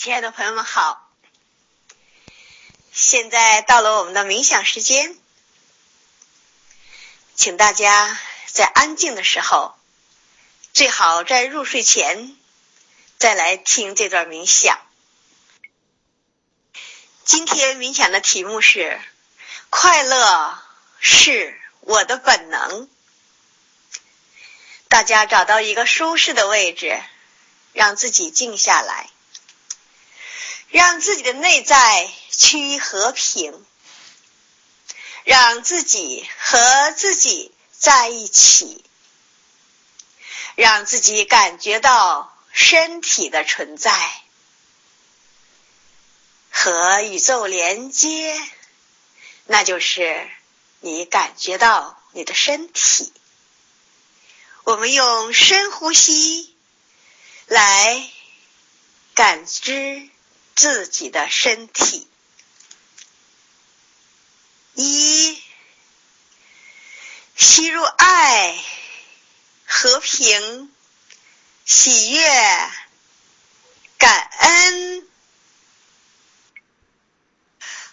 亲爱的朋友们好，现在到了我们的冥想时间，请大家在安静的时候，最好在入睡前再来听这段冥想。今天冥想的题目是“快乐是我的本能”。大家找到一个舒适的位置，让自己静下来，让自己的内在趋于和平，让自己和自己在一起，让自己感觉到身体的存在和宇宙连接，那就是你感觉到你的身体。我们用深呼吸来感知自己的身体。一，吸入爱、和平、喜悦、感恩，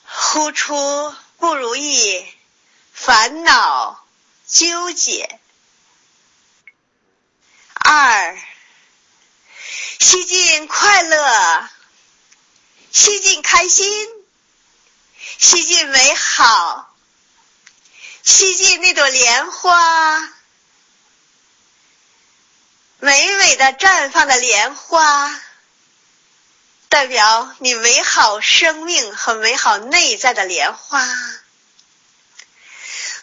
呼出不如意、烦恼、纠结。二，吸进快乐，吸进开心，吸进美好，吸进那朵莲花，美美的绽放的莲花，代表你美好生命和美好内在的莲花，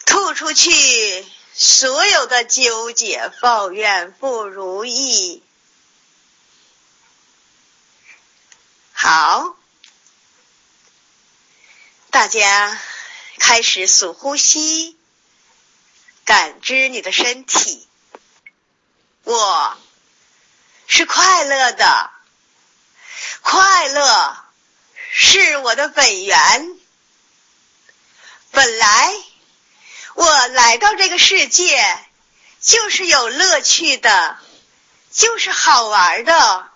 吐出去。所有的纠结、抱怨、不如意，好，大家开始数呼吸，感知你的身体。我是快乐的，快乐是我的本源，本来。我来到这个世界，就是有乐趣的，就是好玩的。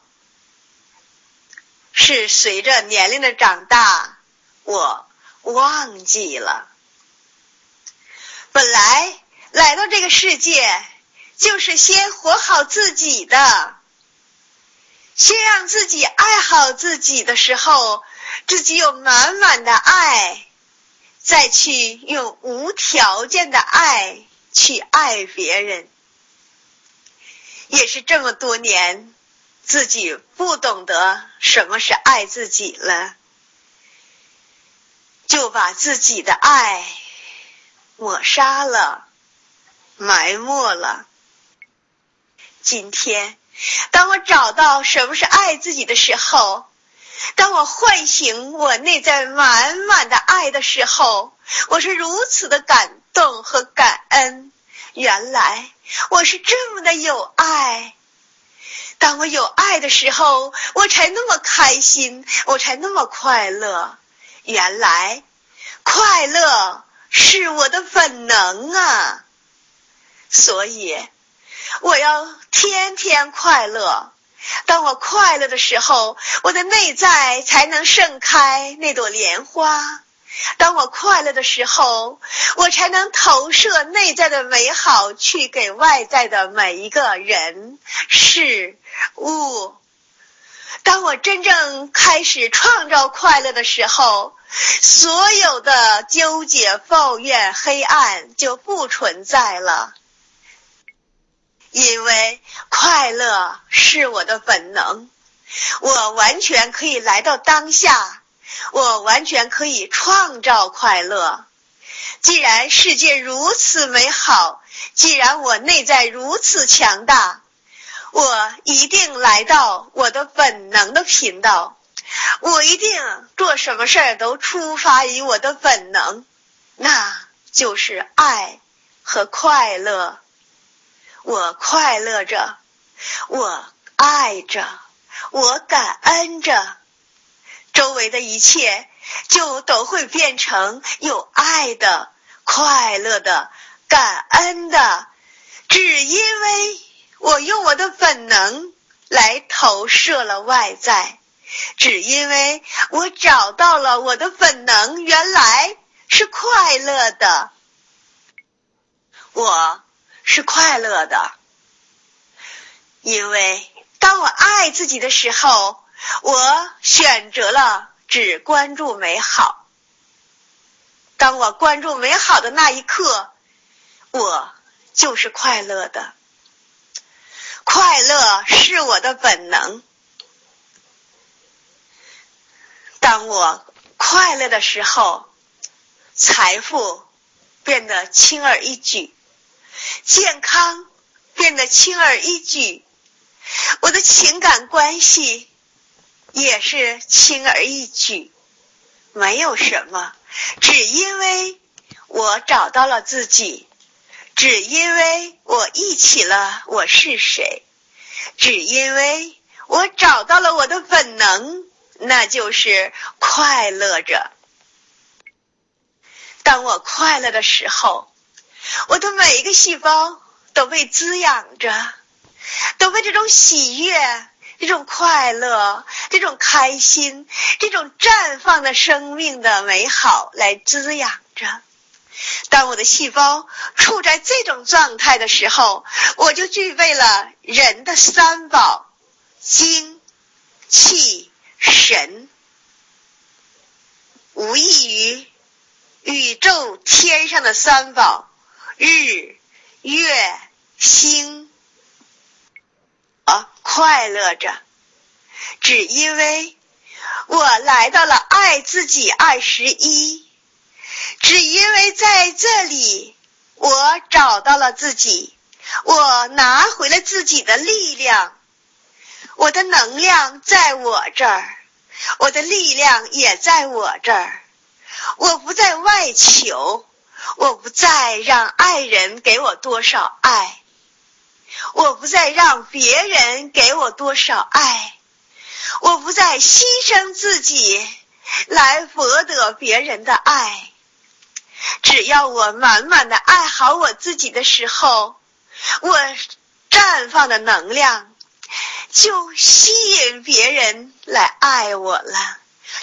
是随着年龄的长大，我忘记了。本来来到这个世界，就是先活好自己的，先让自己爱好自己的时候，自己有满满的爱。再去用无条件的爱去爱别人，也是这么多年自己不懂得什么是爱自己了，就把自己的爱抹杀了、埋没了。今天，当我找到什么是爱自己的时候。当我唤醒我内在满满的爱的时候，我是如此的感动和感恩。原来我是这么的有爱。当我有爱的时候，我才那么开心，我才那么快乐。原来快乐是我的本能啊！所以我要天天快乐。当我快乐的时候，我的内在才能盛开那朵莲花；当我快乐的时候，我才能投射内在的美好去给外在的每一个人事物。当我真正开始创造快乐的时候，所有的纠结、抱怨、黑暗就不存在了。因为快乐是我的本能，我完全可以来到当下，我完全可以创造快乐。既然世界如此美好，既然我内在如此强大，我一定来到我的本能的频道。我一定做什么事儿都出发于我的本能，那就是爱和快乐。我快乐着，我爱着，我感恩着，周围的一切就都会变成有爱的、快乐的、感恩的。只因为我用我的本能来投射了外在，只因为我找到了我的本能原来是快乐的。我是快乐的，因为当我爱自己的时候，我选择了只关注美好。当我关注美好的那一刻，我就是快乐的。快乐是我的本能。当我快乐的时候，财富变得轻而易举，健康变得轻而易举，我的情感关系也是轻而易举。没有什么，只因为我找到了自己，只因为我忆起了我是谁，只因为我找到了我的本能，那就是快乐着。当我快乐的时候，我的每一个细胞都被滋养着，都被这种喜悦。这种快乐，这种开心，这种绽放的生命的美好来滋养着。当我的细胞处在这种状态的时候，我就具备了人的三宝：精、气、神，无异于宇宙天上的三宝：日、月、星。啊快乐着，只因为我来到了爱自己二十一，只因为在这里我找到了自己，我拿回了自己的力量，我的能量在我这儿，我的力量也在我这儿，我不再外求，我不再让爱人给我多少爱。我不再让别人给我多少爱，我不再牺牲自己来博得别人的爱。只要我满满的爱好我自己的时候，我绽放的能量就吸引别人来爱我了，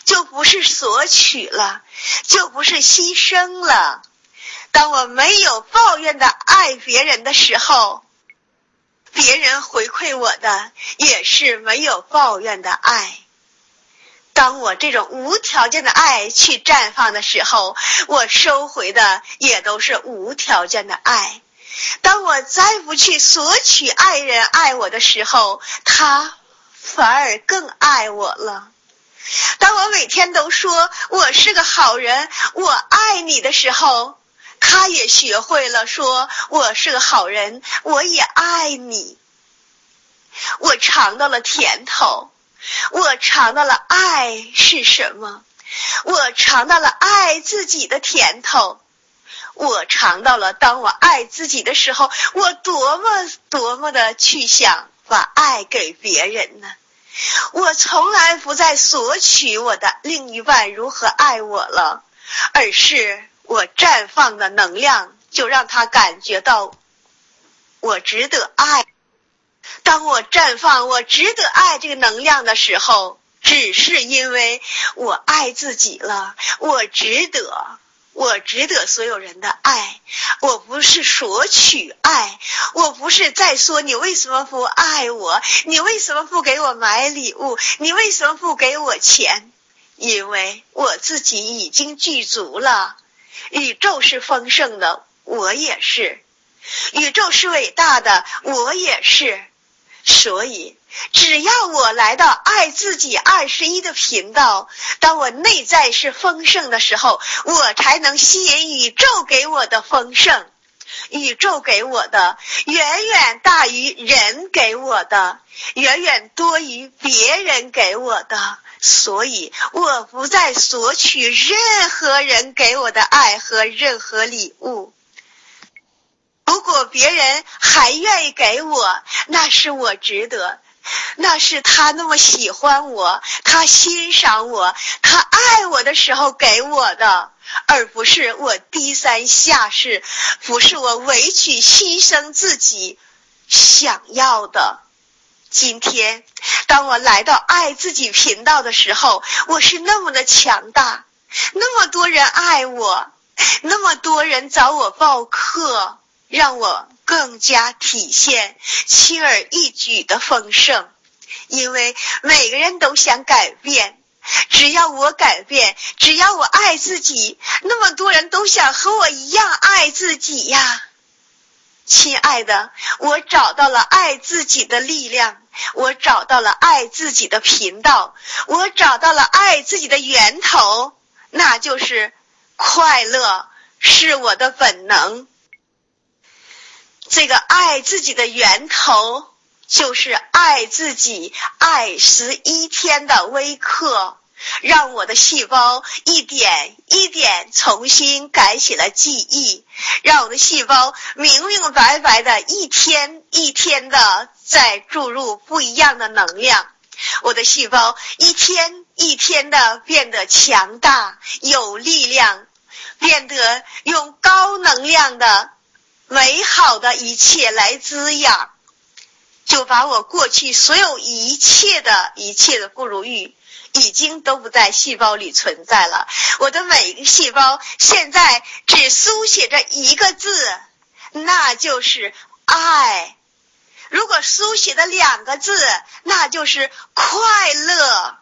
就不是索取了，就不是牺牲了。当我没有抱怨的爱别人的时候。别人回馈我的也是没有抱怨的爱。当我这种无条件的爱去绽放的时候，我收回的也都是无条件的爱。当我再不去索取爱人爱我的时候，他反而更爱我了。当我每天都说我是个好人，我爱你的时候。他也学会了说：“我是个好人，我也爱你。”我尝到了甜头，我尝到了爱是什么？我尝到了爱自己的甜头，我尝到了当我爱自己的时候，我多么多么的去想把爱给别人呢？我从来不再索取我的另一半如何爱我了，而是。我绽放的能量，就让他感觉到我值得爱。当我绽放我值得爱这个能量的时候，只是因为我爱自己了。我值得，我值得所有人的爱。我不是索取爱，我不是在说你为什么不爱我，你为什么不给我买礼物，你为什么不给我钱？因为我自己已经具足了。宇宙是丰盛的，我也是；宇宙是伟大的，我也是。所以，只要我来到爱自己二十一的频道，当我内在是丰盛的时候，我才能吸引宇宙给我的丰盛。宇宙给我的远远大于人给我的，远远多于别人给我的。所以，我不再索取任何人给我的爱和任何礼物。如果别人还愿意给我，那是我值得，那是他那么喜欢我，他欣赏我，他爱我的时候给我的，而不是我低三下四，不是我委屈牺牲自己想要的。今天，当我来到爱自己频道的时候，我是那么的强大，那么多人爱我，那么多人找我报课，让我更加体现轻而易举的丰盛。因为每个人都想改变，只要我改变，只要我爱自己，那么多人都想和我一样爱自己呀。亲爱的，我找到了爱自己的力量，我找到了爱自己的频道，我找到了爱自己的源头，那就是快乐，是我的本能。这个爱自己的源头，就是爱自己爱十一天的微课。让我的细胞一点一点重新改写了记忆，让我的细胞明明白白的一天一天的在注入不一样的能量，我的细胞一天一天的变得强大有力量，变得用高能量的美好的一切来滋养，就把我过去所有一切的一切的不如意。已经都不在细胞里存在了。我的每一个细胞现在只书写着一个字，那就是爱。如果书写的两个字，那就是快乐。